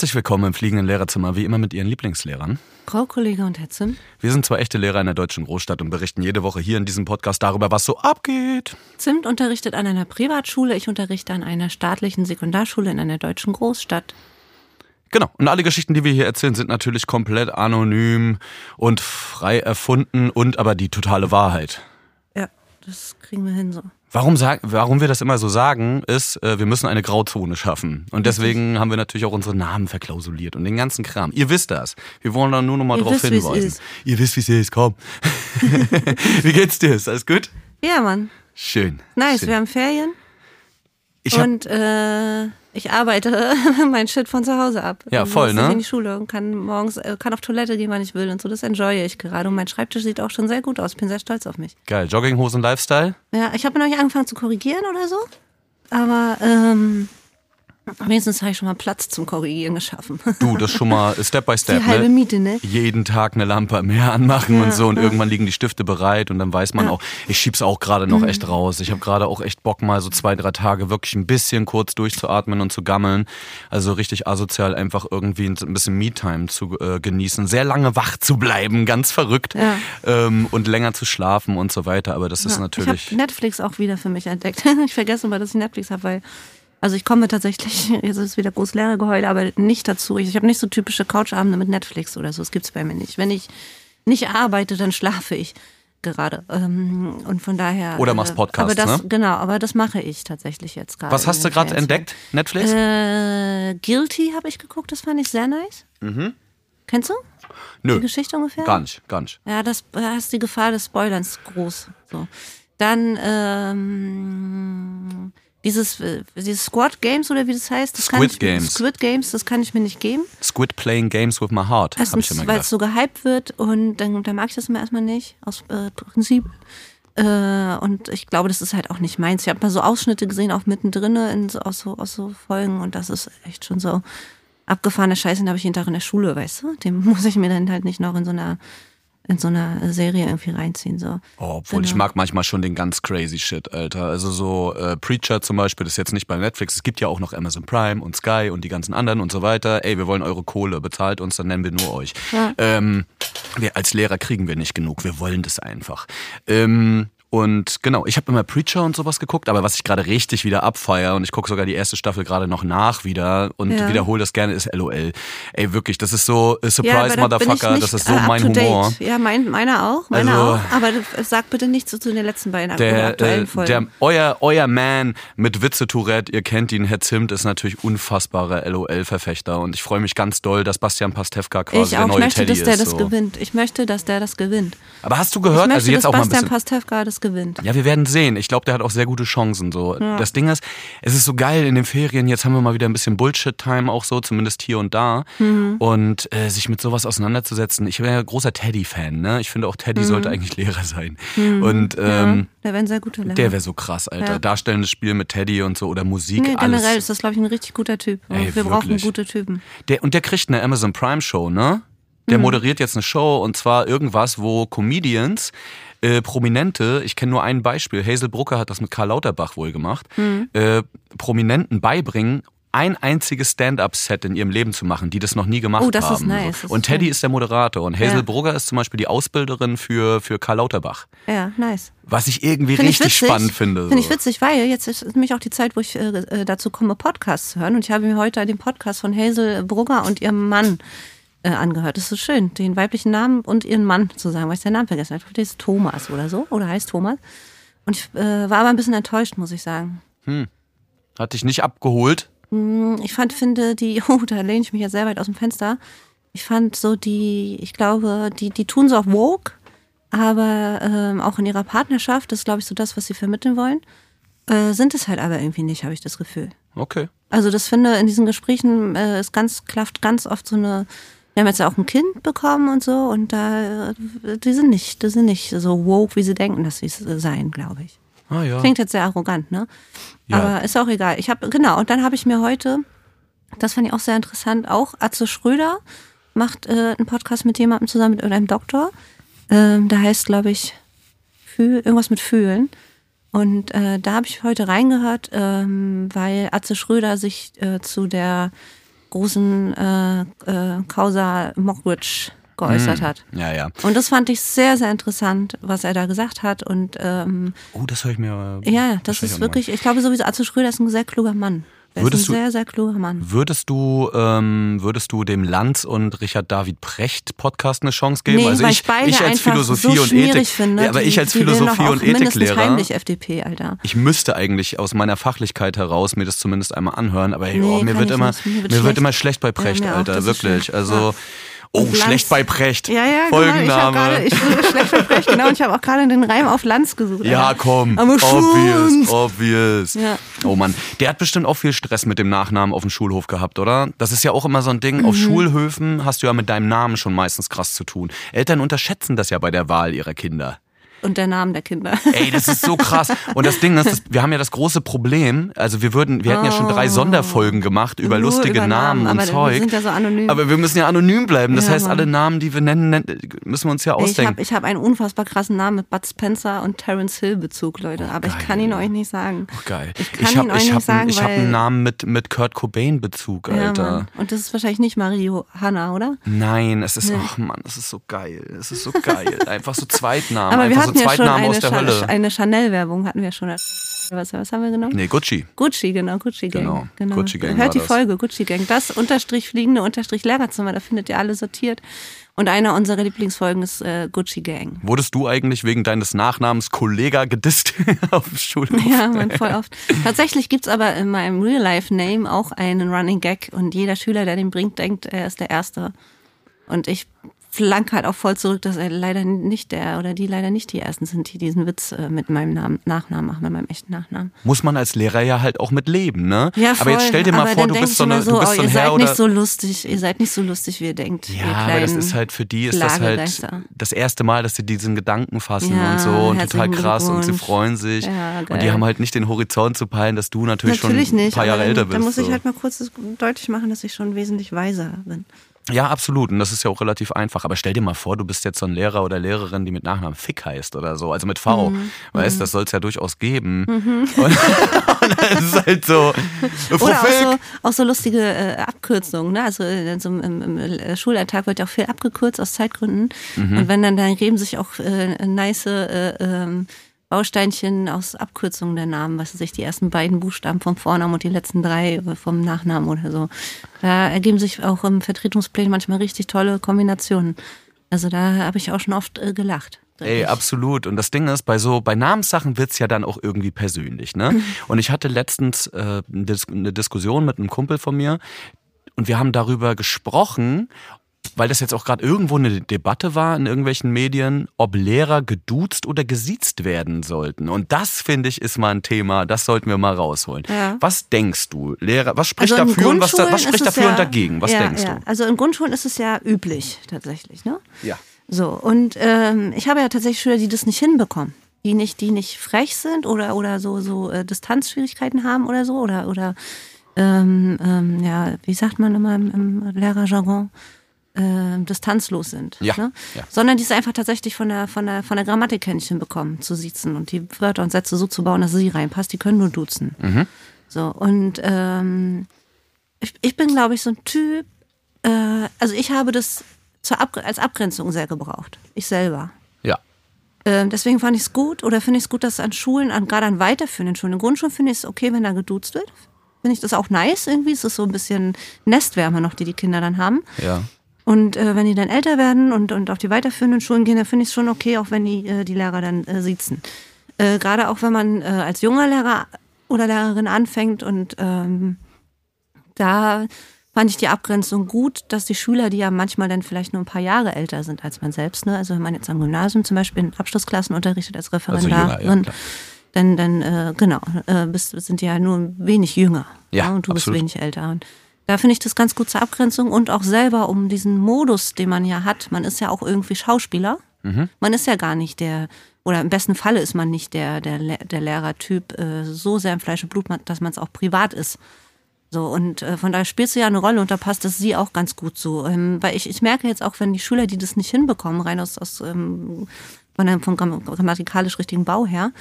Herzlich willkommen im fliegenden Lehrerzimmer, wie immer mit Ihren Lieblingslehrern. Frau Kollege und Herr Zim. Wir sind zwei echte Lehrer in der deutschen Großstadt und berichten jede Woche hier in diesem Podcast darüber, was so abgeht. Zimt unterrichtet an einer Privatschule, ich unterrichte an einer staatlichen Sekundarschule in einer deutschen Großstadt. Genau. Und alle Geschichten, die wir hier erzählen, sind natürlich komplett anonym und frei erfunden und aber die totale Wahrheit. Ja, das kriegen wir hin so. Warum, sag, warum wir das immer so sagen, ist, äh, wir müssen eine Grauzone schaffen. Und deswegen haben wir natürlich auch unsere Namen verklausuliert und den ganzen Kram. Ihr wisst das. Wir wollen da nur noch mal Ihr drauf wisst, hinweisen. Ihr wisst, wie es ist. Komm. wie geht's dir? Ist alles gut? Ja, Mann. Schön. Nice, Schön. wir haben Ferien Ich hab, und äh, ich arbeite mein Shit von zu Hause ab. Ja, voll, muss ne? in die Schule und kann morgens, äh, kann auf Toilette gehen, wann ich will und so. Das enjoye ich gerade. Und mein Schreibtisch sieht auch schon sehr gut aus. Ich bin sehr stolz auf mich. geil. Jogginghosen Lifestyle. Ja, ich habe noch nicht angefangen zu korrigieren oder so. Aber ähm, wenigstens habe ich schon mal Platz zum Korrigieren geschaffen. Du, das schon mal Step by Step. Die halbe ne? Miete, ne? jeden Tag eine Lampe mehr anmachen und so und irgendwann liegen die Stifte bereit und dann weiß man auch, ich schieb's auch gerade noch echt raus. Ich habe gerade auch echt Bock mal so zwei, drei Tage wirklich ein bisschen kurz durchzuatmen und zu gammeln. Also richtig asozial einfach irgendwie ein bisschen Me-Time zu äh, genießen, sehr lange wach zu bleiben, ganz verrückt Ja. ähm, und länger zu schlafen und so weiter. Aber das ist Ja, natürlich... Ich habe Netflix auch wieder für mich entdeckt. ich vergesse immer, dass ich Netflix habe, weil also ich komme tatsächlich, jetzt ist wieder groß Lehrergeheule, aber nicht dazu. Ich, ich habe nicht so typische Couchabende mit Netflix oder so. Das gibt's bei mir nicht. Wenn ich nicht arbeite, dann schlafe ich gerade. Ähm, und von daher. Oder machst äh, Podcasts, aber das, ne? Genau, aber das mache ich tatsächlich jetzt gerade. Was hast du gerade entdeckt? Netflix? Äh, Guilty habe ich geguckt, das fand ich sehr nice. Kennst du die Nö, Geschichte ungefähr? gar nicht, gar nicht. Ja, das, da ist die Gefahr des Spoilerns groß. So. Dann ähm, dieses, äh, dieses Squad Games oder wie das heißt, das Squid ich, Games. Squid Games, das kann ich mir nicht geben. Squid Playing Games with My Heart, habe ich immer weil es so gehypt wird und dann, dann mag ich das immer erstmal nicht, aus äh, Prinzip. Äh, und ich glaube, das ist halt auch nicht meins. Ich habe mal so Ausschnitte gesehen, auch mittendrin in so, aus, so, aus so Folgen und das ist echt schon so abgefahrene Scheiße, den habe ich jeden Tag in der Schule, weißt du? Den muss ich mir dann halt nicht noch in so einer in so einer Serie irgendwie reinziehen. So. Oh, obwohl ich Genau. mag manchmal schon den ganz crazy Shit, Alter. Also so äh, Preacher zum Beispiel, das ist jetzt nicht bei Netflix. Es gibt ja auch noch Amazon Prime und Sky und die ganzen anderen und so weiter. Ey, wir wollen eure Kohle, bezahlt uns, dann nennen wir nur euch. Ähm, wir als Lehrer kriegen wir nicht genug, wir wollen das einfach. Ähm, und genau, ich habe immer Preacher und sowas geguckt, aber was ich gerade richtig wieder abfeier und ich gucke sogar die erste Staffel gerade noch nach wieder und Ja. wiederhole das gerne, ist LOL. Ey, wirklich, das ist so äh, Surprise ich Motherfucker, das ist so äh, mein. Humor. Ja, mein, meiner auch, meiner Also- auch. Aber du- sag bitte nichts zu, zu den letzten beiden Der, aktuellen äh, Folgen. der, euer, euer Man mit Witze-Tourette, ihr kennt ihn, Herr Zimt, ist natürlich unfassbarer LOL-Verfechter und ich freue mich ganz doll, dass Bastian Pastewka quasi ich der neue möchte, Teddy dass der ist. das so. gewinnt. Ich möchte, dass der das gewinnt. Aber hast du Ich gehört, möchte, also jetzt dass auch mal ein Bastian bisschen... Pastewka das gewinnt. Ja, wir werden sehen. Ich glaube, der hat auch sehr gute Chancen. So. Das Ding ist, es ist so geil in den Ferien. Jetzt haben wir mal wieder ein bisschen Bullshit-Time auch so, zumindest hier und da. Mhm. Und äh, sich mit sowas auseinanderzusetzen. Ich bin ja großer Teddy-Fan. Ne? Ich finde auch, Teddy sollte eigentlich Lehrer sein. Und Mhm. ja, ähm, der wäre ein sehr guter Lehrer. der wäre so krass, Alter. Ja. Darstellendes Spiel mit Teddy und so oder Musik, nee, alles. generell ist das, glaube ich, ein richtig guter Typ. Und Ey, wir brauchen wirklich. gute Typen. Der, und der kriegt eine Amazon Prime Show, ne? Der Mhm. moderiert jetzt eine Show und zwar irgendwas, wo Comedians, äh, Prominente, ich kenne nur ein Beispiel, Hazel Brucker hat das mit Karl Lauterbach wohl gemacht, Mhm. äh, Prominenten beibringen, ein einziges Stand-up-Set in ihrem Leben zu machen, die das noch nie gemacht Oh, das haben. ist nice, das und ist Teddy schön. ist der Moderator und Hazel Ja. Brugger ist zum Beispiel die Ausbilderin für, für Karl Lauterbach. Ja, nice. Was ich irgendwie Finde ich richtig witzig. spannend finde. Finde ich so. witzig, weil jetzt ist nämlich auch die Zeit, wo ich äh, äh, dazu komme, Podcasts zu hören. Und ich habe mir heute den Podcast von Hazel Brugger und ihrem Mann äh, angehört. Das ist so schön, den weiblichen Namen und ihren Mann zu sagen, weil ich den Namen vergessen habe. Der ist Thomas oder so, oder heißt Thomas. Und ich äh, war aber ein bisschen enttäuscht, muss ich sagen. Hat dich nicht abgeholt? Ich fand, finde die, oh, da lehne ich mich jetzt sehr weit aus dem Fenster. Ich fand so die, ich glaube, die, die tun so auf Woke, aber ähm, auch in ihrer Partnerschaft, das ist, glaube ich, so das, was sie vermitteln wollen, äh, sind es halt aber irgendwie nicht, habe ich das Gefühl. Okay. Also das finde in diesen Gesprächen äh, ist ganz klafft ganz oft so eine. Wir haben jetzt ja auch ein Kind bekommen und so und da die sind nicht, die sind nicht so woke, wie sie denken, dass sie es seien, glaube ich. Ah ja. Klingt jetzt sehr arrogant, ne? Ja. Aber ist auch egal. Ich habe genau und dann habe ich mir heute, das fand ich auch sehr interessant, auch Atze Schröder macht äh, einen Podcast mit jemandem zusammen mit irgendeinem Doktor. Ähm, da heißt, glaube ich, Fühl, irgendwas mit Fühlen. Und äh, da habe ich heute reingehört, ähm, weil Atze Schröder sich äh, zu der großen äh, äh, Causa Mockridge geäußert hat. Ja, ja. Und das fand ich sehr, sehr interessant, was er da gesagt hat. Und ähm, Oh, das höre ich mir. äh, ja, das ist wirklich, ich glaube sowieso, Atze Schröder ist ein sehr kluger Mann. Er Würdest ist du- ein sehr, sehr kluger Mann. Würdest du, ähm, würdest du dem Lanz und Richard David Precht Podcast eine Chance geben? Nee, also weil ich, ich beide ich als Philosophie so und Ethik, finde. ja, aber die, ich als Philosophie und Ethiklehrer, FDP, Alter. ich müsste eigentlich aus meiner Fachlichkeit heraus mir das zumindest einmal anhören, aber Nee, oh, mir wird immer. Mir mir wird immer schlecht bei Precht, auch, Alter, das wirklich. Also, Ja. Oh, Lanz- schlecht bei Precht. Ja, ja, genau. Ich habe Folgenname. gerade, ich bin schlecht verbrecht, genau. Und ich habe auch gerade den Reim auf Lanz gesucht. Ja, Alter. komm. Aber obvious, obvious. Ja. Oh Mann, der hat bestimmt auch viel Stress mit dem Nachnamen auf dem Schulhof gehabt, oder? Das ist ja auch immer so ein Ding. Mhm. Auf Schulhöfen hast du ja mit deinem Namen schon meistens krass zu tun. Eltern unterschätzen das ja bei der Wahl ihrer Kinder. Und der Name der Kinder. Ey, das ist so krass. Und das Ding ist, das, wir haben ja das große Problem, also wir würden, wir hätten ja schon drei Sonderfolgen gemacht über Oh. Nur lustige über Namen, Namen, und aber wir Zeug. sind ja so anonym. Aber wir müssen ja anonym bleiben. Das Ja, heißt, Mann. alle Namen, die wir nennen, nennen müssen wir uns ja Ich ausdenken. habe ich hab einen unfassbar krassen Namen mit Bud Spencer und Terence Hill Bezug, Leute. aber ich geil. kann ihn euch nicht sagen. Geil. Ich kann Ich habe ihn euch ich nicht hab, sagen, einen- ich hab Namen mit, mit Kurt Cobain Bezug, Ja, Alter. Mann. Und das ist wahrscheinlich nicht Mario Hanna, oder? Nein, es ist, ach Mann, es ist so geil. Es ist so geil. Einfach so Zweitnamen. Aber wir hatten ja schon eine, aus Hölle. eine Chanel-Werbung, hatten wir schon. Was, was haben wir genommen? Nee, Gucci. Gucci, genau, Gucci Gang. Genau, genau. Gucci Gang Hört die das. Folge, Gucci Gang. Das Unterstrich fliegende Unterstrich Lehrerzimmer, da findet ihr alle sortiert. Und eine unserer Lieblingsfolgen ist äh, Gucci Gang. Wurdest du eigentlich wegen deines Nachnamens Kollega gedisst auf dem Schulhof? Ja, man, voll oft. Tatsächlich gibt's aber in meinem Real-Life-Name auch einen Running Gag und jeder Schüler, der den bringt, denkt, er ist der Erste. Und ich flank halt auch voll zurück, dass er leider nicht der oder die leider nicht die Ersten sind, die diesen Witz äh, mit meinem Namen, Nachnamen machen, mit meinem echten Nachnamen. Muss man als Lehrer ja halt auch mit leben, ne? Ja, voll. Aber jetzt stell dir mal Aber vor, du bist ich so, eine, immer du bist so ein ihr Herr seid oder. nicht so lustig, ihr seid nicht so lustig, wie ihr denkt. ihr ja, aber das ist halt für die ist das halt das erste Mal, dass sie diesen Gedanken fassen Ja, und so und total krass und sie freuen sich Ja, und die haben halt nicht den Horizont zu peilen, dass du natürlich, Natürlich schon ein nicht. paar Jahre aber älter bist. dann muss ich so. halt mal kurz deutlich machen, dass ich schon wesentlich weiser bin. Ja, absolut. Und das ist ja auch relativ einfach. Aber stell dir mal vor, du bist jetzt so ein Lehrer oder Lehrerin, die mit Nachnamen Fick heißt oder so. Also mit V. Mhm. Weißt das soll es ja durchaus geben. Und, und das ist halt so. Oder auch so, auch so lustige äh, Abkürzungen. Ne? Also äh, so im, im, im Schulalltag wird ja auch viel abgekürzt aus Zeitgründen. Mhm. Und wenn dann, dann geben sich auch äh, nice äh, ähm, Bausteinchen aus Abkürzungen der Namen, was weiß ich, die ersten beiden Buchstaben vom Vornamen und die letzten drei vom Nachnamen oder so. Da ergeben sich auch im Vertretungsplan manchmal richtig tolle Kombinationen. Also da habe ich auch schon oft äh, gelacht. Ey, absolut. Und das Ding ist, bei so, bei Namenssachen wird's ja dann auch irgendwie persönlich, ne? Und ich hatte letztens äh, eine Diskussion mit einem Kumpel von mir und wir haben darüber gesprochen, weil das jetzt auch gerade irgendwo eine Debatte war in irgendwelchen Medien, ob Lehrer geduzt oder gesiezt werden sollten. Und das, finde ich, ist mal ein Thema, das sollten wir mal rausholen. Ja. Was denkst du, Lehrer, was spricht Also dafür und was, da- was spricht dafür ja, und dagegen? Was ja, denkst du? Also in Grundschulen ist es ja üblich tatsächlich, ne? Ja. So, und ähm, ich habe ja tatsächlich Schüler, die das nicht hinbekommen. Die nicht, die nicht frech sind oder, oder so, so äh, Distanzschwierigkeiten haben oder so. Oder, oder ähm, ähm, ja, wie sagt man immer im, im Lehrerjargon? Äh, distanzlos sind. Ja, Ne? ja. Sondern die es einfach tatsächlich von der, von der, von der Grammatik her nicht hinbekommen, zu siezen und die Wörter und Sätze so zu bauen, dass sie reinpasst. Die können nur duzen. Mhm. So, und ähm, ich, ich bin, glaube ich, so ein Typ, äh, also ich habe das zur Ab als Abgrenzung sehr gebraucht. Ich selber. Ja. Ähm, deswegen fand ich es gut oder finde ich es gut, dass an Schulen, an, gerade an weiterführenden Schulen, in Grundschulen finde ich es okay, wenn da geduzt wird. Finde ich das auch nice irgendwie. Es ist so ein bisschen Nestwärme noch, die die Kinder dann haben. Ja. Und äh, wenn die dann älter werden und, und auf die weiterführenden Schulen gehen, dann finde ich es schon okay, auch wenn die, äh, die Lehrer dann äh, siezen. Äh, Gerade auch wenn man äh, als junger Lehrer oder Lehrerin anfängt und ähm, da fand ich die Abgrenzung gut, dass die Schüler, die ja manchmal dann vielleicht nur ein paar Jahre älter sind als man selbst, ne? also wenn man jetzt am Gymnasium zum Beispiel in Abschlussklassen unterrichtet als Referendarin, jünger, ja, dann, dann äh, genau, bist, sind die ja nur wenig jünger. Ja, und du absolut. bist wenig älter. Und da finde ich das ganz gut zur Abgrenzung und auch selber um diesen Modus, den man ja hat. Man ist ja auch irgendwie Schauspieler. Man ist ja gar nicht der, oder im besten Falle ist man nicht der, der, der Lehrertyp äh, so sehr im Fleisch und Blut, dass man es auch privat ist. So, und äh, von daher spielst du ja eine Rolle und da passt das sie auch ganz gut so. Ähm, weil ich, ich merke jetzt auch, wenn die Schüler, die das nicht hinbekommen, rein aus, aus ähm, von einem vom gramm- grammatikalisch richtigen Bau her,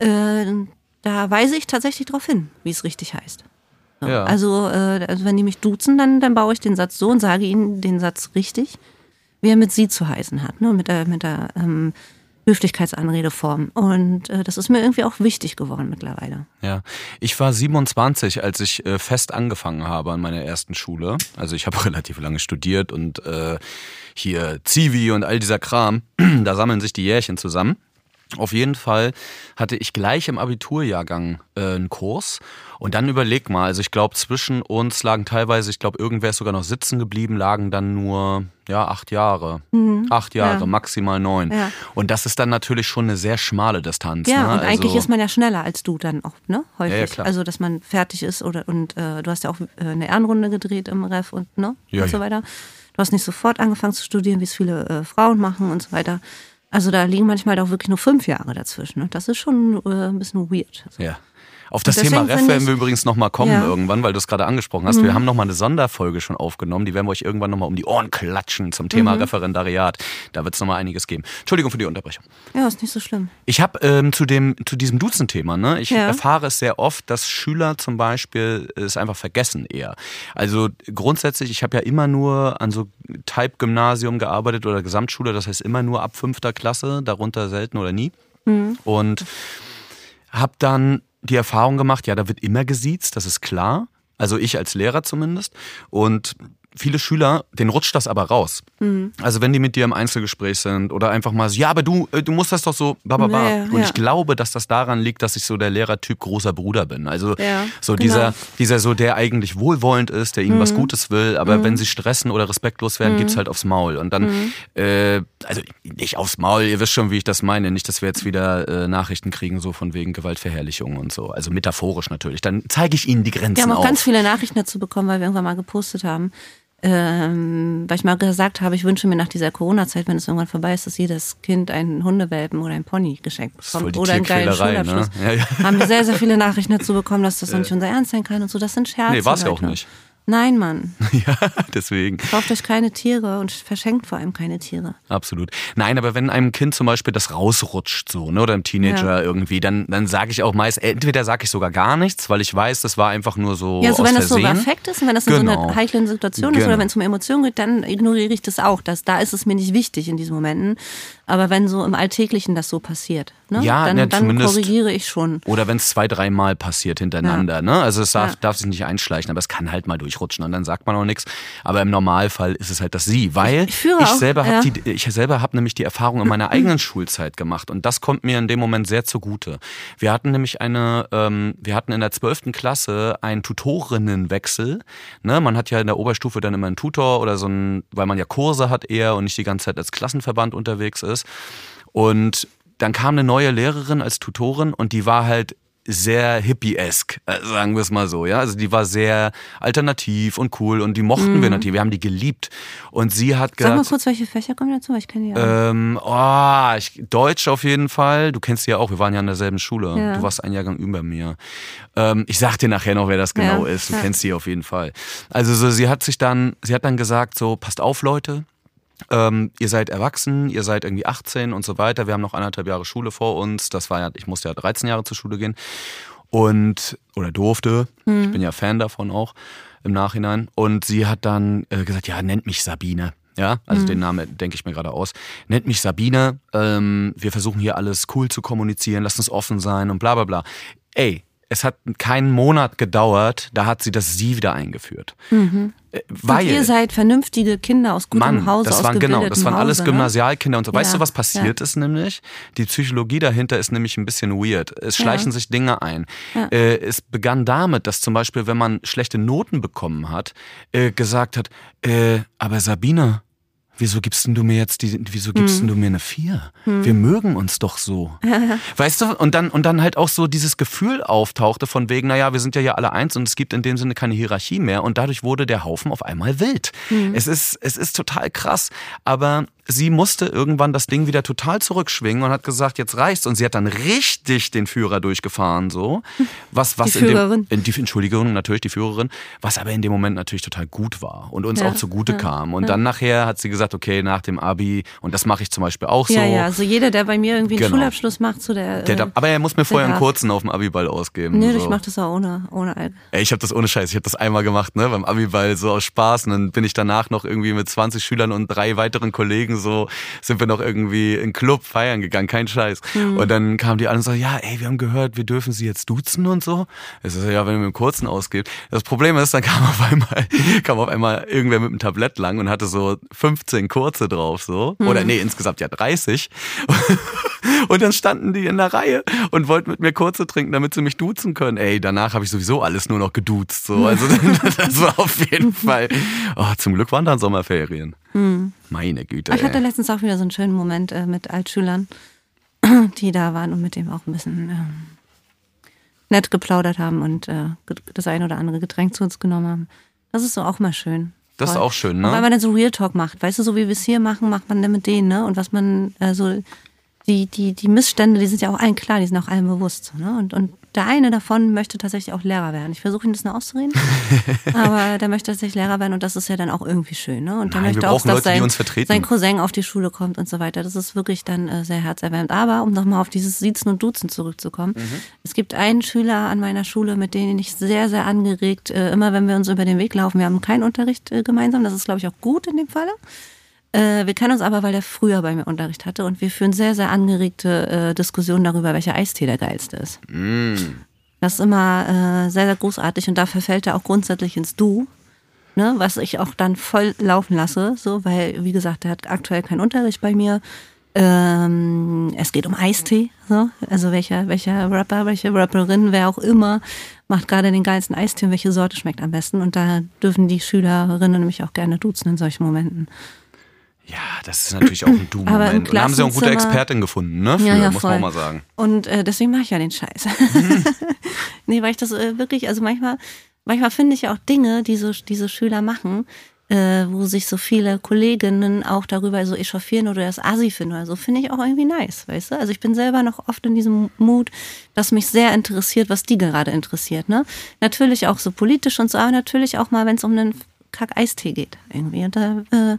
äh, da weise ich tatsächlich darauf hin, wie es richtig heißt. Ja. Also, äh, also wenn die mich duzen, dann, dann baue ich den Satz so und sage ihnen den Satz richtig, wie er mit sie zu heißen hat, ne? mit der, mit der ähm, Höflichkeitsanredeform. Und äh, das ist mir irgendwie auch wichtig geworden mittlerweile. Ja, ich war 27, als ich äh, fest angefangen habe an meiner ersten Schule. Also ich habe relativ lange studiert und äh, hier Zivi und all dieser Kram, da sammeln sich die Jährchen zusammen. Auf jeden Fall hatte ich gleich im Abiturjahrgang äh, einen Kurs und dann überleg mal, also ich glaube zwischen uns lagen teilweise, ich glaube irgendwer ist sogar noch sitzen geblieben, lagen dann nur ja acht Jahre, acht Jahre, ja. maximal neun. Ja. Und das ist dann natürlich schon eine sehr schmale Distanz. Ja, ne? und eigentlich Also- ist man ja schneller als du dann auch, ne? Häufig. Ja. Also, dass man fertig ist oder und äh, du hast ja auch äh, eine Ehrenrunde gedreht im Ref und ne? Und so weiter. Du hast nicht sofort angefangen zu studieren, wie es viele äh, Frauen machen und so weiter. Also da liegen manchmal auch wirklich nur fünf Jahre dazwischen. Und das ist schon äh, ein bisschen weird. Ja. Auf das Thema Ref werden wir übrigens nochmal kommen Ja. Mhm. irgendwann, weil du es gerade angesprochen hast. Wir haben nochmal eine Sonderfolge schon aufgenommen, die werden wir euch irgendwann nochmal um die Ohren klatschen zum Mhm. Thema Referendariat. Da wird es nochmal einiges geben. Entschuldigung für die Unterbrechung. Ja, ist nicht so schlimm. Ich habe ähm, zu dem zu diesem Duzen-Thema, ne, ich Ja. erfahre es sehr oft, dass Schüler zum Beispiel es einfach vergessen eher. Also grundsätzlich, ich habe ja immer nur an so Type-Gymnasium gearbeitet oder Gesamtschule, das heißt immer nur ab fünfter Klasse, darunter selten oder nie. Und habe dann die Erfahrung gemacht, ja, da wird immer gesiezt, das ist klar. Also ich als Lehrer zumindest. Und viele Schüler, denen rutscht das aber raus. Mhm. Also wenn die mit dir im Einzelgespräch sind oder einfach mal so, ja, aber du, äh, du musst das doch so, bababa. Ja, ja, Und ja. ich glaube, dass das daran liegt, dass ich so der Lehrertyp großer Bruder bin. Also Ja, so genau. dieser, dieser so, der eigentlich wohlwollend ist, der ihnen Mhm. was Gutes will, aber wenn sie stressen oder respektlos werden, gibt's halt aufs Maul. Und dann, Mhm. äh, also nicht aufs Maul, ihr wisst schon, wie ich das meine. Nicht, dass wir jetzt wieder äh, Nachrichten kriegen, so von wegen Gewaltverherrlichung und so. Also metaphorisch natürlich. Dann zeige ich ihnen die Grenzen Wir haben auch auf. ganz viele Nachrichten dazu bekommen, weil wir irgendwann mal gepostet haben. Ähm, weil ich mal gesagt habe, ich wünsche mir nach dieser Corona-Zeit, wenn es irgendwann vorbei ist, dass jedes Kind einen Hundewelpen oder einen Pony geschenkt bekommt. Oder einen geilen Tierquälerei, ne? Schulabschluss. Ja, ja. Haben wir sehr, sehr viele Nachrichten dazu bekommen, dass das doch nicht unser Ernst sein kann und so. Das sind Scherze. Nee, war's ja auch nicht. Nein, Mann. ja, deswegen. Kauft euch keine Tiere und verschenkt vor allem keine Tiere. Absolut. Nein, aber wenn einem Kind zum Beispiel das rausrutscht so, ne, oder einem Teenager Ja. irgendwie, dann, dann sage ich auch meist, entweder sage ich sogar gar nichts, weil ich weiß, das war einfach nur so Ja, so wenn das so perfekt ist und wenn das in so Genau. einer heiklen Situation ist Genau. oder wenn es um Emotionen geht, dann ignoriere ich das auch. Das, da ist es mir nicht wichtig in diesen Momenten. Aber wenn so im Alltäglichen das so passiert, ne, Ja, dann, ne, dann korrigiere ich schon. Oder wenn es zwei, dreimal passiert hintereinander, ne? Also es darf, Ja. darf sich nicht einschleichen, aber es kann halt mal durchrutschen und dann sagt man auch nichts. Aber im Normalfall ist es halt das Sie, weil Ich führe auch, selber ja. habe die, ich selber habe nämlich die Erfahrung in meiner eigenen Schulzeit gemacht und das kommt mir in dem Moment sehr zugute. Wir hatten nämlich eine, ähm, wir hatten in der zwölften Klasse einen Tutorinnenwechsel. Ne? Man hat ja in der Oberstufe dann immer einen Tutor oder so ein, weil man ja Kurse hat eher und nicht die ganze Zeit als Klassenverband unterwegs ist. Und dann kam eine neue Lehrerin als Tutorin und die war halt sehr hippie-esk, äh, sagen wir es mal so, ja. Also die war sehr alternativ und cool und die mochten wir natürlich, wir haben die geliebt. Und sie hat Mhm. Sag mal gesagt, kurz, welche Fächer kommen dazu? weil Ich kenne die ja. ähm, oh, ich, Deutsch auf jeden Fall. Du kennst sie ja auch, wir waren ja in derselben Schule. Ja. Du warst ein Jahrgang über mir. Ähm, ich sag dir nachher noch, wer das genau Ja, ist. Du kennst sie auf jeden Fall. Also so, sie hat sich dann, sie hat dann gesagt, so, passt auf, Leute. Ähm, ihr seid erwachsen, ihr seid irgendwie 18 und so weiter. Wir haben noch anderthalb Jahre Schule vor uns. Das war ja, ich musste ja 13 Jahre zur Schule gehen. Und, oder durfte. Ich bin ja Fan davon auch im Nachhinein. Und sie hat dann äh, gesagt, ja, nennt mich Sabine. Ja, also den Namen denke ich mir gerade aus. Nennt mich Sabine. Ähm, wir versuchen hier alles cool zu kommunizieren. Lasst uns offen sein und bla bla bla. Ey, es hat keinen Monat gedauert, da hat sie das Sie wieder eingeführt. Äh, Weil und ihr seid vernünftige Kinder aus gutem Mann, Hause, das aus waren genau, das waren alles Hause, ne? Gymnasialkinder und so. Weißt Ja, du, was passiert ist nämlich? Die Psychologie dahinter ist nämlich ein bisschen weird. Es schleichen sich Dinge ein. Ja. Äh, es begann damit, dass zum Beispiel, wenn man schlechte Noten bekommen hat, äh, gesagt hat, äh, aber Sabine, wieso gibst denn du mir jetzt die, wieso gibst Hm. denn du mir eine Vier? Wir mögen uns doch so. weißt du? Und dann, und dann halt auch so dieses Gefühl auftauchte von wegen, naja, wir sind ja hier alle eins und es gibt in dem Sinne keine Hierarchie mehr und dadurch wurde der Haufen auf einmal wild. Hm. Es ist, es ist total krass. Aber sie musste irgendwann das Ding wieder total zurückschwingen und hat gesagt, jetzt reicht's. Und sie hat dann richtig den Führer durchgefahren, so. Was, was Die in dem, in die, Entschuldigung, natürlich die Führerin, was aber in dem Moment natürlich total gut war und uns Ja, auch zugute ja, kam. Und ja. dann nachher hat sie gesagt, okay, nach dem Abi, und das mache ich zum Beispiel auch so. Ja, ja, also jeder, der bei mir irgendwie einen Genau. Schulabschluss macht, so der. Der, äh, aber er muss mir vorher einen kurzen auf dem Abiball ausgeben. Nee, so. ich mach das auch ohne, ohne Alk. Ey, ich habe das ohne Scheiß. Ich habe das einmal gemacht, ne, beim Abiball so aus Spaß. Und dann bin ich danach noch irgendwie mit 20 Schülern und drei weiteren Kollegen so sind wir noch irgendwie in Club feiern gegangen, kein Scheiß. Mhm. Und dann kamen die an und so, ja, ey, wir haben gehört, wir dürfen sie jetzt duzen und so. Ich so, ja, wenn ihr mit dem kurzen ausgebt. Das Problem ist, dann kam auf einmal kam auf einmal irgendwer mit einem Tablett lang und hatte so 15 kurze drauf so Mhm. oder nee, insgesamt ja 30. Und dann standen die in der Reihe und wollten mit mir kurze trinken, damit sie mich duzen können. Ey, danach habe ich sowieso alles nur noch geduzt. So. Also das war auf jeden Fall. Oh, zum Glück waren dann Sommerferien. Meine Güte. Ich hatte letztens auch wieder so einen schönen Moment äh, mit Altschülern, die da waren und mit dem auch ein bisschen ähm, nett geplaudert haben und äh, das ein oder andere Getränk zu uns genommen haben. Das ist so auch mal schön. Das ist auch schön, ne? Und weil man dann so Real Talk macht, weißt du, so wie wir es hier machen, macht man dann mit denen, ne? Und was man, also die, die, die Missstände, die sind ja auch allen klar, die sind auch allen bewusst. Ne? und, und der eine davon möchte tatsächlich auch Lehrer werden. Ich versuche ihn das nur auszureden, aber der möchte tatsächlich Lehrer werden und das ist ja dann auch irgendwie schön. Ne? Und der Nein, möchte auch, dass Leute, sein, sein Cousin auf die Schule kommt und so weiter. Das ist wirklich dann äh, sehr herzerwärmend. Aber um nochmal auf dieses Siezen und Duzen zurückzukommen, Mhm. es gibt einen Schüler an meiner Schule, mit dem ich sehr, sehr angeregt, äh, immer wenn wir uns über den Weg laufen, wir haben keinen Unterricht äh, gemeinsam, das ist glaube ich auch gut in dem Falle. Äh, wir kennen uns aber, weil er früher bei mir Unterricht hatte und wir führen sehr, sehr angeregte äh, Diskussionen darüber, welcher Eistee der geilste ist. Das ist immer äh, sehr, sehr großartig und da verfällt er auch grundsätzlich ins Du, ne, was ich auch dann voll laufen lasse, so, weil, wie gesagt, er hat aktuell keinen Unterricht bei mir. Ähm, es geht um Eistee, so, also welcher, welcher Rapper, welche Rapperin, wer auch immer, macht gerade den geilsten Eistee und welche Sorte schmeckt am besten und da dürfen die Schülerinnen nämlich auch gerne duzen in solchen Momenten. Ja, das ist natürlich auch ein Du-Moment. Und da haben sie auch eine gute Expertin gefunden, ne? Für, Ja, ja, muss man auch mal sagen. Und äh, deswegen mache ich ja den Scheiß. nee, weil ich das äh, wirklich, also manchmal, manchmal finde ich ja auch Dinge, die so diese Schüler machen, äh, wo sich so viele Kolleginnen auch darüber so echauffieren oder das Asi finden oder so, finde ich auch irgendwie nice, weißt du? Also ich bin selber noch oft in diesem Mut, dass mich sehr interessiert, was die gerade interessiert, ne? Natürlich auch so politisch und so, aber natürlich auch mal, wenn es um einen Kack-Eistee geht irgendwie. Und da, äh,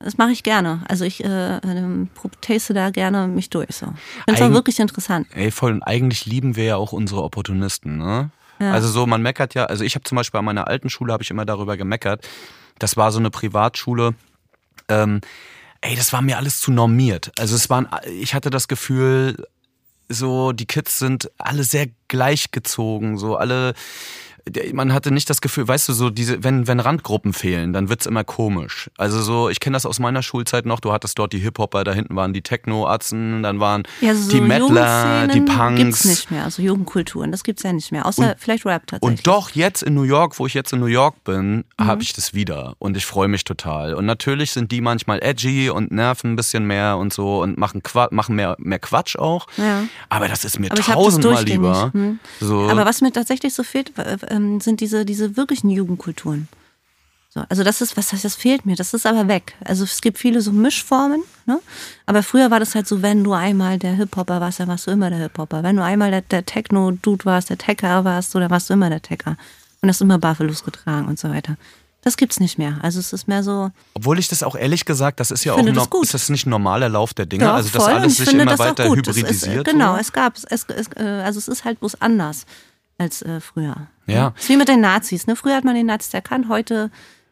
das mache ich gerne. Also ich äh, ähm, taste da gerne mich durch. So. Finde es auch wirklich interessant. Ey, voll, und eigentlich lieben wir ja auch unsere Opportunisten, ne? Also so, man meckert ja, also ich habe zum Beispiel an meiner alten Schule habe ich immer darüber gemeckert. Das war so eine Privatschule. Ähm, ey, das war mir alles zu normiert. Also es waren, ich hatte das Gefühl, so die Kids sind alle sehr gleichgezogen, so alle. Man hatte nicht das Gefühl, weißt du, so diese, wenn, wenn Randgruppen fehlen, dann wird's immer komisch. Also so, ich kenne das aus meiner Schulzeit noch, du hattest dort die Hip-Hopper, da hinten waren die Techno-Atzen, dann waren Ja, so die Mettler, die Punks. gibt's nicht mehr. Also Jugendkulturen, das gibt's ja nicht mehr. Außer vielleicht Rap tatsächlich. Und doch jetzt in New York, wo ich jetzt in New York bin, Mhm. habe ich das wieder und ich freue mich total. Und natürlich sind die manchmal edgy und nerven ein bisschen mehr und so und machen, Qua machen mehr, mehr Quatsch auch. Ja. Aber das ist mir Aber tausendmal lieber. Hm. So, Aber was mir tatsächlich so fehlt, ähm, sind diese, diese wirklichen Jugendkulturen. So, also das ist, was heißt, das fehlt mir. Das ist aber weg. Also es gibt viele so Mischformen, ne? Aber früher war das halt so, wenn du einmal der Hip-Hopper warst, dann warst du immer der Hip-Hopper. Wenn du einmal der, der Techno-Dude warst, der Tecker warst, so, dann warst du immer der Tecker. Und hast immer Barfulos getragen und so weiter. Das gibt's nicht mehr. Also es ist mehr so, obwohl ich das auch ehrlich gesagt, das ist ja auch das gut. ist das nicht ein normaler Lauf der Dinge, Doch, also dass voll. Alles ich sich immer weiter gut. Es hybridisiert. Ist, genau, es gab, es, es, äh, also es ist halt bloß anders als äh, früher. Ja. Es ist wie mit den Nazis. Ne? Früher hat man den Nazis erkannt, heute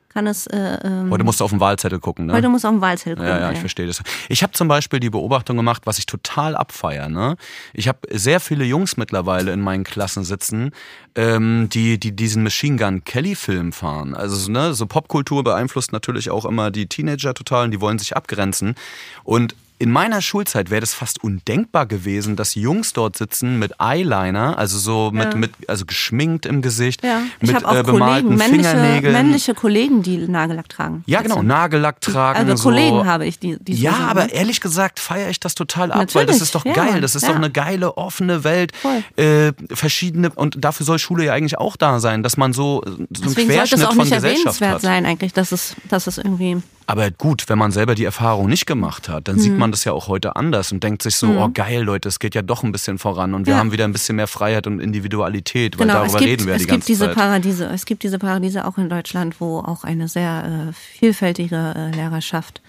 kann es. Äh, ähm, Heute musst du auf den Wahlzettel gucken, ne? heute muss auf den Wahlzettel gucken. Ja, ja, ich ey. verstehe das. Ich habe zum Beispiel die Beobachtung gemacht, was ich total abfeier. Ne? Ich habe sehr viele Jungs mittlerweile in meinen Klassen sitzen, ähm, die, die diesen Machine Gun Kelly Film fahren. Also ne, so Popkultur beeinflusst natürlich auch immer die Teenager total und die wollen sich abgrenzen. Und in meiner Schulzeit wäre das fast undenkbar gewesen, dass Jungs dort sitzen mit Eyeliner, also so mit, Ja. mit also geschminkt im Gesicht, Ja, mit auch äh, bemalten Kollegen, männliche, Fingernägeln. männliche Kollegen, die Nagellack tragen. ja, genau. Nagellack tragen. Also so. Kollegen habe ich, die, die so Ja, aber ne? ehrlich gesagt feiere ich das total ab, weil das Natürlich, ist doch ja, geil. Das ist doch eine geile, offene Welt. Äh, verschiedene, und dafür soll Schule ja eigentlich auch da sein, dass man so, so einen Deswegen sollte Querschnitt es auch von nicht Gesellschaft erwähnenswert sein, eigentlich, dass es, dass es irgendwie Aber gut, wenn man selber die Erfahrung nicht gemacht hat, dann mhm. sieht man das ja auch heute anders und denkt sich so, mhm. oh geil, Leute, es geht ja doch ein bisschen voran und wir ja. haben wieder ein bisschen mehr Freiheit und Individualität, weil genau, darüber gibt, reden wir es die gibt ganze diese Zeit. Paradiese, es gibt diese Paradiese auch in Deutschland, wo auch eine sehr äh, vielfältige äh, Lehrerschaft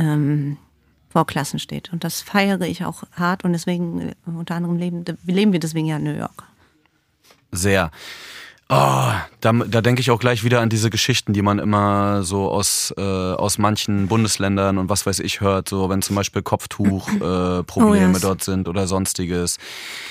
ähm, vor Klassen steht. Und das feiere ich auch hart und deswegen, äh, unter anderem leben, leben wir deswegen ja in New York. Sehr. Oh, da, da denke ich auch gleich wieder an diese Geschichten, die man immer so aus, äh, aus manchen Bundesländern und was weiß ich hört, so wenn zum Beispiel Kopftuchprobleme äh, Probleme Oh, yes. dort sind oder sonstiges.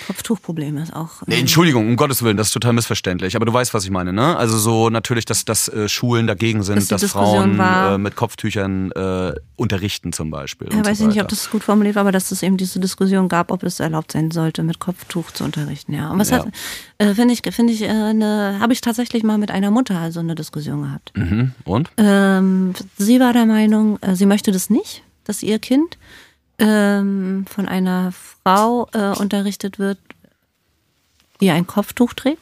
Kopftuchprobleme ist auch. Nee, ähm, Entschuldigung, um Gottes Willen, das ist total missverständlich. Aber du weißt, was ich meine, ne? Also so natürlich, dass, dass äh, Schulen dagegen sind, Dass dass Frauen war- äh, mit Kopftüchern äh, unterrichten zum Beispiel. Ja, weiß so ich nicht, ob das gut formuliert war, aber dass es eben diese Diskussion gab, ob es erlaubt sein sollte, mit Kopftuch zu unterrichten. Ja, und was Ja. hat, äh, finde ich, finde ich, äh, habe ich tatsächlich mal mit einer Mutter also eine Diskussion gehabt. Mhm. Und? Ähm, sie war der Meinung, äh, sie möchte das nicht, dass ihr Kind ähm, von einer Frau äh, unterrichtet wird, die ein Kopftuch trägt.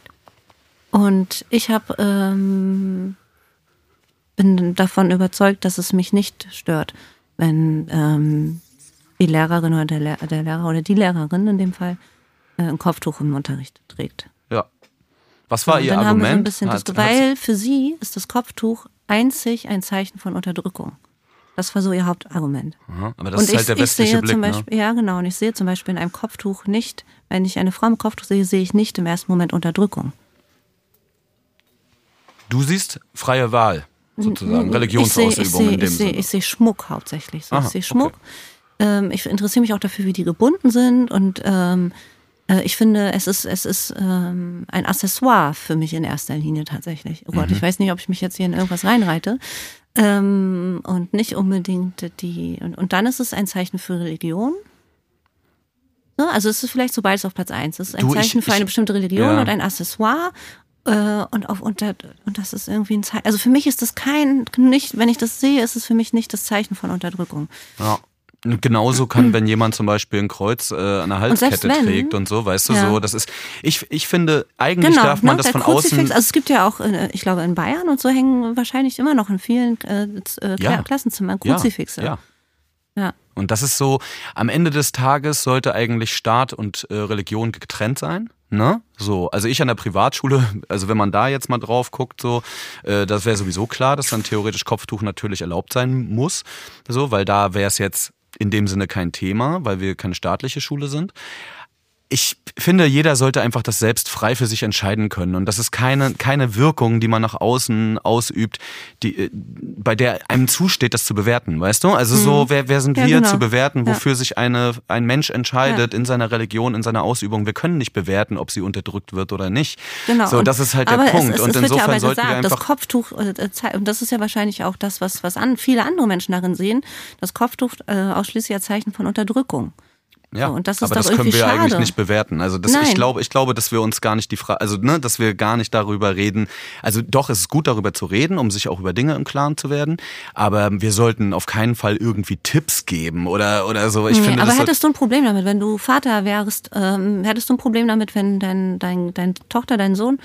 Und ich habe ähm, bin davon überzeugt, dass es mich nicht stört, wenn ähm, die Lehrerin oder der, Lehr der Lehrer oder die Lehrerin in dem Fall äh, ein Kopftuch im Unterricht trägt. Was war ihr so ein Argument? bisschen Hat- weil für sie ist das Kopftuch einzig ein Zeichen von Unterdrückung. Das war so ihr Hauptargument. Aha, aber das und ist halt ich, der ich westliche sehe Blick, zum ne? Beispiel, ja genau, und ich sehe zum Beispiel in einem Kopftuch nicht, wenn ich eine Frau im Kopftuch sehe, sehe ich nicht im ersten Moment Unterdrückung. Du siehst freie Wahl, sozusagen, Religionsausübung ich ich in dem ich sehe, Sinne. ich sehe Schmuck hauptsächlich. So, Aha, ich sehe Schmuck. Ähm, ich interessiere mich auch dafür, wie die gebunden sind und ähm, äh, ich finde, es ist, es ist ähm, ein Accessoire für mich in erster Linie tatsächlich. Oh Mhm. Gott, ich weiß nicht, ob ich mich jetzt hier in irgendwas reinreite. Ähm, und nicht unbedingt die. Und, und dann ist es ein Zeichen für Religion. So, also es ist vielleicht so beides auf Platz eins. Es ist ein Du, ich- Zeichen für ich- eine bestimmte Religion ja. und ein Accessoire. Äh, und, auf, und, und das ist irgendwie ein Zeichen. Also für mich ist das kein, nicht, wenn ich das sehe, ist es für mich nicht das Zeichen von Unterdrückung. Ja. Und genauso kann, wenn jemand zum Beispiel ein Kreuz äh, an der Halskette wenn- trägt und so, weißt du, Ja. so, das ist, ich, ich finde, eigentlich darf man das Genau, der von außen, Also es gibt ja auch, äh, ich glaube in Bayern und so hängen wahrscheinlich immer noch in vielen äh, äh, Ja. Klassenzimmern ja, Kruzifixe. ja. Ja. Und das ist so, am Ende des Tages sollte eigentlich Staat und äh, Religion getrennt sein. Ne? So, also ich an der Privatschule, also wenn man da jetzt mal drauf guckt, so, äh, das wäre sowieso klar, dass dann theoretisch Kopftuch natürlich erlaubt sein muss. So, weil da wäre es jetzt in dem Sinne kein Thema, weil wir keine staatliche Schule sind. Ich finde, jeder sollte einfach das selbst frei für sich entscheiden können. Und das ist keine, keine Wirkung, die man nach außen ausübt, die, äh, bei der einem zusteht, das zu bewerten, weißt du? Also so, wer, wer sind Ja, wir genau. zu bewerten, Ja. wofür sich eine, ein Mensch entscheidet in seiner Religion, in seiner Ausübung? Wir können nicht bewerten, ob sie unterdrückt wird oder nicht. Genau. So, und- das ist halt der Punkt. Es, es, und es ja insofern aber sollten gesagt, wir das. Kopftuch, äh, zei- und das ist ja wahrscheinlich auch das, was, was an, viele andere Menschen darin sehen, das Kopftuch äh, ausschließlich als Zeichen von Unterdrückung. Ja, So, und das ist aber doch das können wir irgendwie eigentlich schade. nicht bewerten. Also das, ich glaube, ich glaube, dass wir uns gar nicht die Frage, also ne, dass wir gar nicht darüber reden. Also doch, es ist gut darüber zu reden, um sich auch über Dinge im Klaren zu werden. Aber wir sollten auf keinen Fall irgendwie Tipps geben oder oder so. Ich Nee, finde, aber hättest du ein Problem damit, wenn du Vater wärst, ähm, hättest du ein Problem damit, wenn dein, dein, dein Tochter, dein Sohn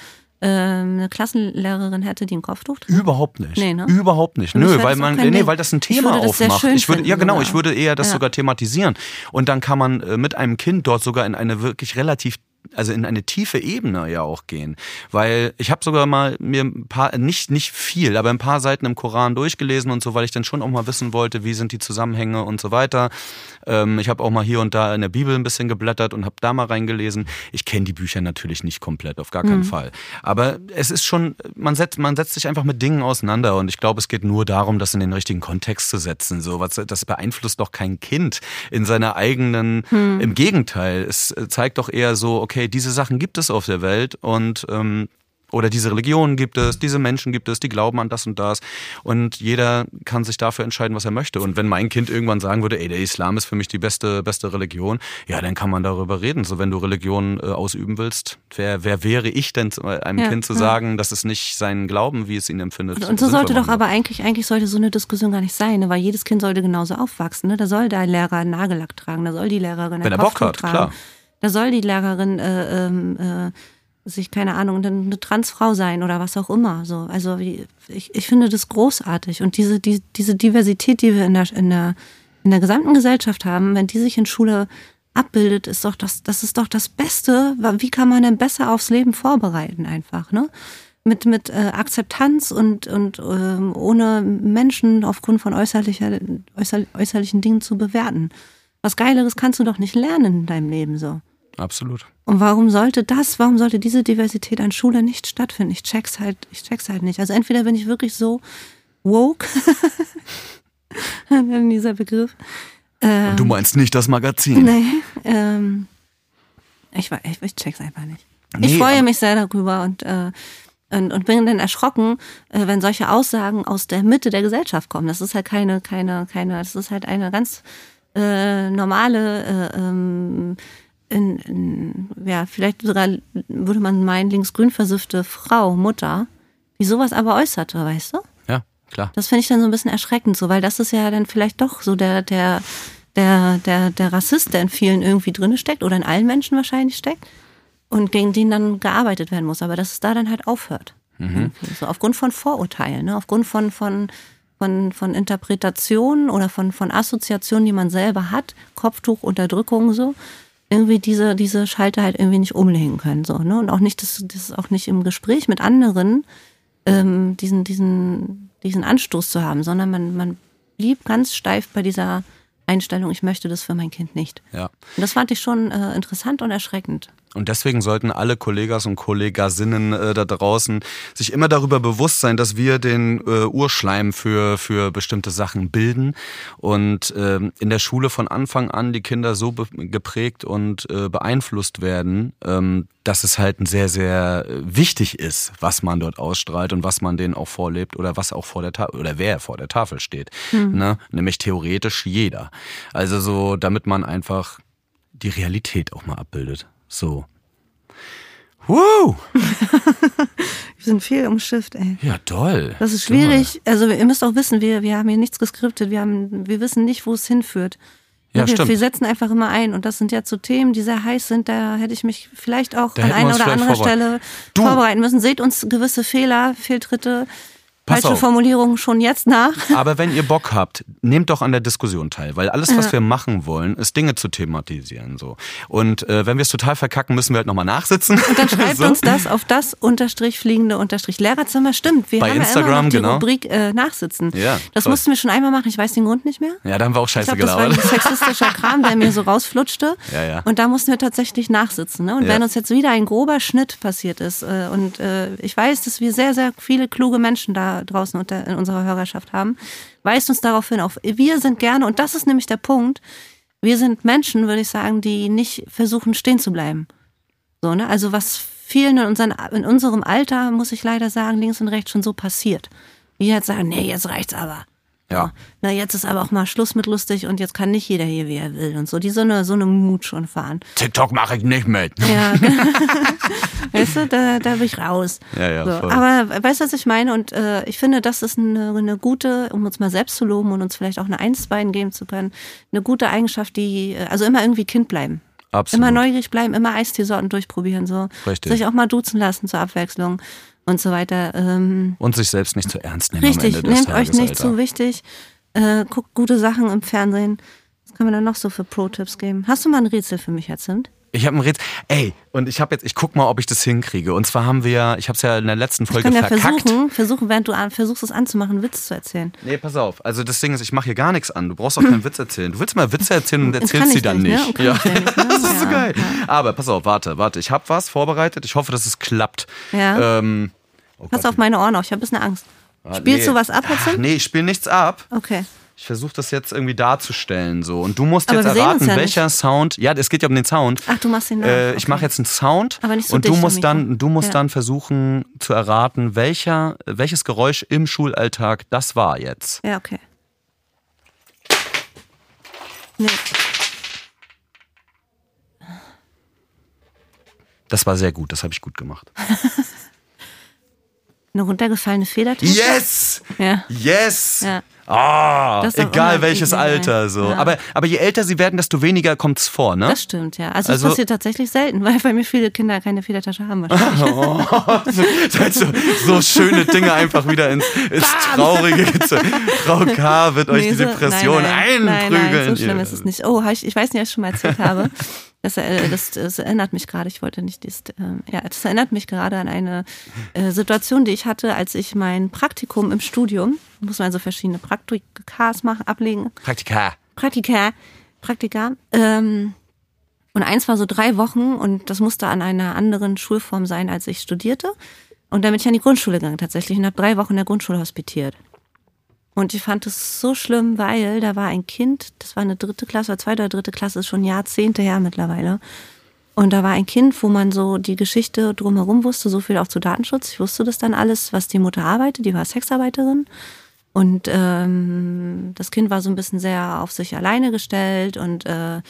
eine Klassenlehrerin hätte, die ein Kopftuch trägt? Überhaupt nicht. Nee, ne? Überhaupt nicht. Nö, weil man, nee, weil das ein Ich Thema sehr aufmacht. ich würde, ja finden genau, sogar. ich würde eher das Ja. sogar thematisieren. Und dann kann man äh, mit einem Kind dort sogar in eine wirklich relativ also in eine tiefe Ebene ja auch gehen, weil ich habe sogar mal mir ein paar nicht nicht viel, aber ein paar Seiten im Koran durchgelesen und so, weil ich dann schon auch mal wissen wollte, wie sind die Zusammenhänge und so weiter. Ähm, ich habe auch mal hier und da in der Bibel ein bisschen geblättert und habe da mal reingelesen. Ich kenne die Bücher natürlich nicht komplett, auf gar keinen Mhm. Fall. Aber es ist schon, man setzt, man setzt sich einfach mit Dingen auseinander und ich glaube, es geht nur darum, das in den richtigen Kontext zu setzen. So, was, das beeinflusst doch kein Kind in seiner eigenen, Hm. im Gegenteil. Es zeigt doch eher so, okay, diese Sachen gibt es auf der Welt und ähm, oder diese Religionen gibt es, diese Menschen gibt es, die glauben an das und das. Und jeder kann sich dafür entscheiden, was er möchte. Und wenn mein Kind irgendwann sagen würde, ey, der Islam ist für mich die beste, beste Religion, ja, dann kann man darüber reden. So, wenn du Religion äh, ausüben willst, wer, wer wäre ich denn, zu- einem Ja, Kind zu ja. sagen, das ist nicht sein Glauben, wie es ihn empfindet. Und so sollte doch aber eigentlich, eigentlich sollte so eine Diskussion gar nicht sein, ne? weil jedes Kind sollte genauso aufwachsen. Ne? Da soll der Lehrer einen Nagellack tragen, da soll die Lehrerin ein Wenn er Bock hat, tragen. klar. Da soll die Lehrerin äh, ähm, äh, sich, keine Ahnung, eine Transfrau sein oder was auch immer. So, also ich, ich finde das großartig. Und diese, die, diese Diversität, die wir in der, in, der, in der gesamten Gesellschaft haben, wenn die sich in Schule abbildet, ist doch das, das ist doch das Beste. Wie kann man denn besser aufs Leben vorbereiten einfach, ne? Mit, mit äh, Akzeptanz und, und ähm, ohne Menschen aufgrund von äußerlicher, äußer, äußerlichen Dingen zu bewerten. Was Geileres kannst du doch nicht lernen in deinem Leben so. Absolut. Und warum sollte das, warum sollte diese Diversität an Schule nicht stattfinden? Ich check's halt, ich check's halt nicht. Also entweder bin ich wirklich so woke, dieser Begriff, ähm, Und du meinst nicht das Magazin? Nee, ähm, ich, ich, ich check's einfach nicht. Nee, ich freue mich sehr darüber und, äh, und, und bin dann erschrocken, äh, wenn solche Aussagen aus der Mitte der Gesellschaft kommen. Das ist halt keine, keine, keine, das ist halt eine ganz äh, normale, äh, ähm, in, in, ja, vielleicht sogar würde man meinen, linksgrün versiffte Frau, Mutter, die sowas aber äußerte, weißt du? Ja, klar. Das finde ich dann so ein bisschen erschreckend, so, weil das ist ja dann vielleicht doch so der, der, der, der, der Rassist, der in vielen irgendwie drinne steckt oder in allen Menschen wahrscheinlich steckt und gegen den dann gearbeitet werden muss, aber dass es da dann halt aufhört. Mhm. So aufgrund von Vorurteilen, ne? aufgrund von, von, von, von Interpretationen oder von, von Assoziationen, die man selber hat, Kopftuch, Unterdrückung so, irgendwie diese, diese Schalter halt irgendwie nicht umlegen können. So, ne? Und auch nicht, das, das auch nicht im Gespräch mit anderen ähm, diesen, diesen, diesen Anstoß zu haben, sondern man, man blieb ganz steif bei dieser Einstellung, ich möchte das für mein Kind nicht. Ja. Und das fand ich schon äh, interessant und erschreckend. Und deswegen sollten alle Kollegas und Kollegasinnen äh, da draußen sich immer darüber bewusst sein, dass wir den äh, Urschleim für, für bestimmte Sachen bilden und äh, in der Schule von Anfang an die Kinder so geprägt und äh, beeinflusst werden, ähm, dass es halt sehr, sehr äh, wichtig ist, was man dort ausstrahlt und was man denen auch vorlebt oder was auch vor der Tafel oder wer vor der Tafel steht. Mhm. Ne? Nämlich theoretisch jeder. Also so, damit man einfach die Realität auch mal abbildet. So. Woo! wir sind viel umschifft, ey. Ja, toll. Das ist schwierig. Toll. Also ihr müsst auch wissen, wir, wir haben hier nichts geskriptet. Wir, haben, wir wissen nicht, wo es hinführt. Ja, wir, stimmt. wir setzen einfach immer ein. Und das sind ja so Themen, die sehr heiß sind. Da hätte ich mich vielleicht auch da an einer oder anderen Stelle du. vorbereiten müssen. Seht uns gewisse Fehler, Fehltritte falsche. Formulierung schon jetzt nach. Aber wenn ihr Bock habt, nehmt doch an der Diskussion teil, weil alles, was ja. wir machen wollen, ist Dinge zu thematisieren. So. Und äh, wenn wir es total verkacken, müssen wir halt nochmal nachsitzen. Und dann schreibt so. uns das auf das unterstrich fliegende unterstrich Lehrerzimmer. Stimmt, wir Bei haben Instagram, ja immer noch die genau. Rubrik äh, Nachsitzen. Ja, das toll. mussten wir schon einmal machen, ich weiß den Grund nicht mehr. Ja, da haben wir auch scheiße ich glaub, gelabert. Das war ein sexistischer Kram, der mir so rausflutschte. Ja, ja. Und da mussten wir tatsächlich nachsitzen. Ne? Und wenn uns jetzt wieder ein grober Schnitt passiert ist, äh, und äh, ich weiß, dass wir sehr, sehr viele kluge Menschen da draußen unter, in unserer Hörerschaft haben, weist uns darauf hin. Auf, wir sind gerne, und das ist nämlich der Punkt, wir sind Menschen, würde ich sagen, die nicht versuchen, stehen zu bleiben. So, ne? Also was vielen in, unseren, in unserem Alter, muss ich leider sagen, links und rechts schon so passiert. Die jetzt sagen, nee, jetzt reicht's aber. Ja. Na, jetzt ist aber auch mal Schluss mit lustig und jetzt kann nicht jeder hier, wie er will und so. Die so eine, so eine Mut schon fahren. TikTok mache ich nicht mit. Ja, weißt du, da, da bin ich raus. Ja, ja, so. Aber weißt du, was ich meine? Und äh, ich finde, das ist eine, eine gute, um uns mal selbst zu loben und uns vielleicht auch eine Einsbein geben zu können, eine gute Eigenschaft, die, äh, also immer irgendwie Kind bleiben. Absolut. Immer neugierig bleiben, immer Eisteesorten durchprobieren, so. Richtig. Sich auch mal duzen lassen zur Abwechslung und so weiter. Ähm, Und sich selbst nicht zu ernst nehmen Richtig, am Ende des nehmt Tages, euch nicht Alter. zu wichtig. Äh, guckt gute Sachen im Fernsehen. Was können wir dann noch so für Pro-Tipps geben? Hast du mal ein Rätsel für mich, Herr Zimt? Ich habe ein Rätsel. Ey, und ich habe jetzt, ich guck mal, ob ich das hinkriege. Und zwar haben wir ja, ich habe es ja in der letzten Ich Folge kann ja verkackt. versuchen, versuchen, während du an, versuchst, es anzumachen, einen Witz zu erzählen. Nee, pass auf. Also das Ding ist, ich mache hier gar nichts an. Du brauchst auch keinen Witz erzählen. Du willst mal Witze erzählen und erzählst sie ich dann nicht, ne? nicht. Kann Ja. ich ja nicht, ne? Das ist so geil. ja. Aber pass auf, warte, warte. Ich habe was vorbereitet. Ich hoffe, dass es klappt. Ja. Ähm, oh Pass Gott. auf meine Ohren auf, ich habe ein bisschen Angst. Ah, Spielst nee. du was ab, Ach? Nee, ich spiele nichts ab. Okay. Ich versuche das jetzt irgendwie darzustellen so und du musst Aber jetzt erraten, ja welcher Sound. Ja, es geht ja um den Sound. Ach, du machst den nach. Äh, ich okay. mache jetzt einen Sound Aber nicht so und du musst dann, du musst Ja. dann versuchen zu erraten, welcher, welches Geräusch im Schulalltag das war jetzt. Ja, okay. Nee. Das war sehr gut, das habe ich gut gemacht. Eine runtergefallene Federtasche? Yes! Ja. Yes! Ja. Ah, egal welches. Alter so. Ja. Aber, aber je älter sie werden, desto weniger kommt's vor, ne? Das stimmt, ja. Also, Also- das passiert tatsächlich selten, weil bei mir viele Kinder keine Federtasche haben wahrscheinlich. so, so schöne Dinge einfach wieder ins, ins Traurige. gezogen. Frau K. wird euch Nee, die so- Depression nein, nein, einprügeln. Nein, nein, so schlimm ist es nicht. Oh, ich, ich weiß nicht, ob ich schon mal erzählt habe. Das, äh, das, das erinnert mich gerade, ich wollte nicht, das, ähm, ja, das erinnert mich gerade an eine äh, Situation, die ich hatte, als ich mein Praktikum im Studium, muss man so verschiedene Praktikas machen, ablegen, Praktika. Praktika, Praktika. Ähm, und eins war so drei Wochen und das musste an einer anderen Schulform sein, als ich studierte. Und dann bin ich an die Grundschule gegangen tatsächlich und habe drei Wochen in der Grundschule hospitiert. Und ich fand es so schlimm, weil da war ein Kind, das war eine dritte Klasse oder zweite oder dritte Klasse, ist schon Jahrzehnte her mittlerweile. Und da war ein Kind, wo man so die Geschichte drumherum wusste, so viel auch zu Datenschutz. Ich wusste das dann alles, was die Mutter arbeitet, die war Sexarbeiterin. Und ähm, das Kind war so ein bisschen sehr auf sich alleine gestellt und äh,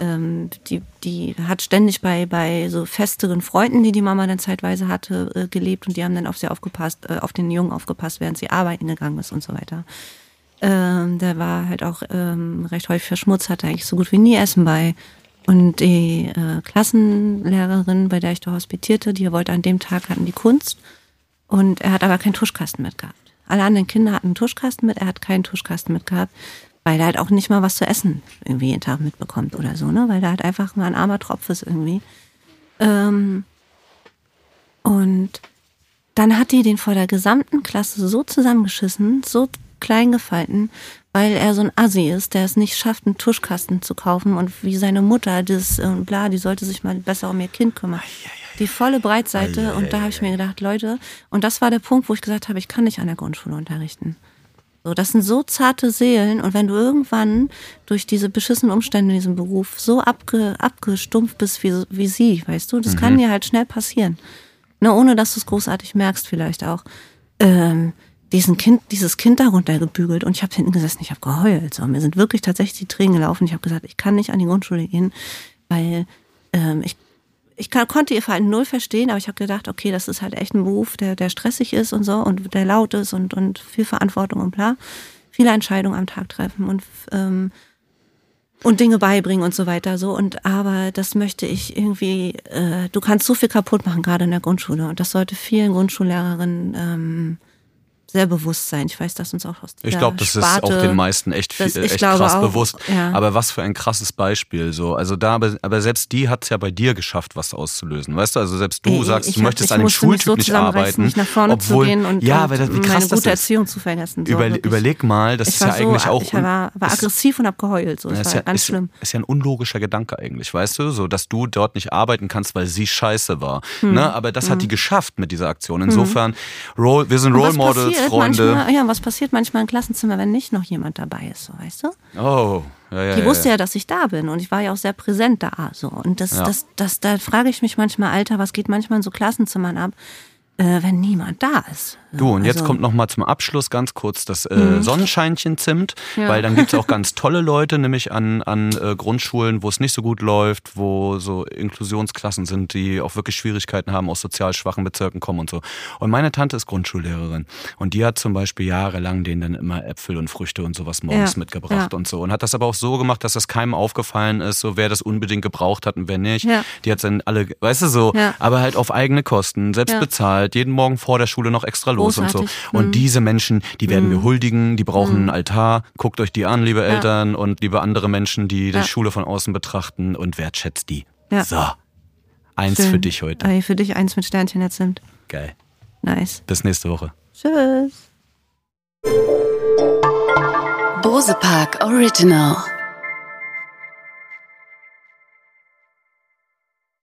ähm, die, die hat ständig bei, bei so festeren Freunden, die die Mama dann zeitweise hatte, äh, gelebt und die haben dann auf sie aufgepasst, äh, auf den Jungen aufgepasst, während sie arbeiten gegangen ist und so weiter. Ähm, der war halt auch ähm, recht häufig verschmutzt, hatte eigentlich so gut wie nie Essen bei. Und die äh, Klassenlehrerin, bei der ich da hospitierte, die wollte an dem Tag hatten die Kunst und er hat aber keinen Tuschkasten mitgehabt. Alle anderen Kinder hatten einen Tuschkasten mit, er hat keinen Tuschkasten mitgehabt, weil er halt auch nicht mal was zu essen irgendwie jeden Tag mitbekommt oder so, ne? Weil er halt einfach mal ein armer Tropf ist irgendwie. Ähm, und dann hat die den vor der gesamten Klasse so zusammengeschissen, so klein gefalten, weil er so ein Assi ist, der es nicht schafft, einen Tuschkasten zu kaufen und wie seine Mutter, das äh, bla, die sollte sich mal besser um ihr Kind kümmern. Die volle Breitseite und da habe ich mir gedacht, Leute, und das war der Punkt, wo ich gesagt habe, ich kann nicht an der Grundschule unterrichten. So, das sind so zarte Seelen und wenn du irgendwann durch diese beschissenen Umstände in diesem Beruf so abge, abgestumpft bist wie, wie sie, weißt du, das kann dir halt schnell passieren. Ne, ohne dass du es großartig merkst vielleicht auch. Ähm, diesen kind, dieses Kind darunter gebügelt und ich habe hinten gesessen, ich habe geheult. So. Mir sind wirklich tatsächlich die Tränen gelaufen. Ich habe gesagt, ich kann nicht an die Grundschule gehen, weil ähm, ich ich kann, konnte ihr Verhalten null verstehen, aber ich habe gedacht, okay, das ist halt echt ein Beruf, der, der stressig ist und so und der laut ist und, und viel Verantwortung und bla. Viele Entscheidungen am Tag treffen und, ähm, und Dinge beibringen und so weiter. So. Und aber das möchte ich irgendwie, äh, du kannst so viel kaputt machen, gerade in der Grundschule. Und das sollte vielen Grundschullehrerinnen ähm, sehr bewusst sein. Ich weiß, dass uns auch aus Ich der glaube, das ist Sparte, auch den meisten echt, viel, ich echt krass auch, bewusst. ja. Aber was für ein krasses Beispiel. So. Also da, aber, aber selbst die hat es ja bei dir geschafft, was auszulösen. Weißt du, also selbst du Ey, sagst, ich du möchtest ich an dem Schultyp so nicht arbeiten. nicht nach vorne obwohl, zu gehen und, ja, weil das, wie krass gute das ist. Erziehung zu vergessen. So, Über, wirklich. überleg mal, das ich ist ja so, eigentlich auch. ich war, war ist- aggressiv und hab geheult. So. Ja, Das ist war ja, ganz ist, schlimm. ist ja ein unlogischer Gedanke eigentlich, weißt du, so dass du dort nicht arbeiten kannst, weil sie scheiße war. Hm. Ne? Aber das hat die geschafft mit dieser Aktion. Insofern, Role, wir sind Role Models, Freunde. Manchmal, ja, was passiert manchmal im Klassenzimmer, wenn nicht noch jemand dabei ist, so, weißt du? Oh, ja, ja. Die wusste ja. ja, dass ich da bin und ich war ja auch sehr präsent da, so. Und das, Ja. das, das, da frage ich mich manchmal, Alter, was geht manchmal in so Klassenzimmern ab, äh, wenn niemand da ist? Du, und jetzt also- kommt noch mal zum Abschluss ganz kurz das äh, Sonnenscheinchen Zimt, Ja. weil dann gibt's auch ganz tolle Leute, nämlich an, an äh, Grundschulen, wo es nicht so gut läuft, wo so Inklusionsklassen sind, die auch wirklich Schwierigkeiten haben, aus sozial schwachen Bezirken kommen und so. Und meine Tante ist Grundschullehrerin und die hat zum Beispiel jahrelang denen dann immer Äpfel und Früchte und sowas morgens Ja, mitgebracht ja. und so. Und hat das aber auch so gemacht, dass das keinem aufgefallen ist, so wer das unbedingt gebraucht hat und wer nicht. Ja. Die hat dann alle, weißt du so, aber halt auf eigene Kosten, selbst Ja. Bezahlt, jeden Morgen vor der Schule noch extra los und so. Großartig. Und Mhm. diese Menschen, die werden wir huldigen, die brauchen einen Altar. Guckt euch die an, liebe Ja. Eltern und liebe andere Menschen, die die Ja. Schule von außen betrachten und wertschätzt die. Ja. So. Eins Schön. für dich heute. Ey, für dich eins mit Sternchen jetzt sind. Geil. Nice. Bis nächste Woche. Tschüss. Bose Park Original.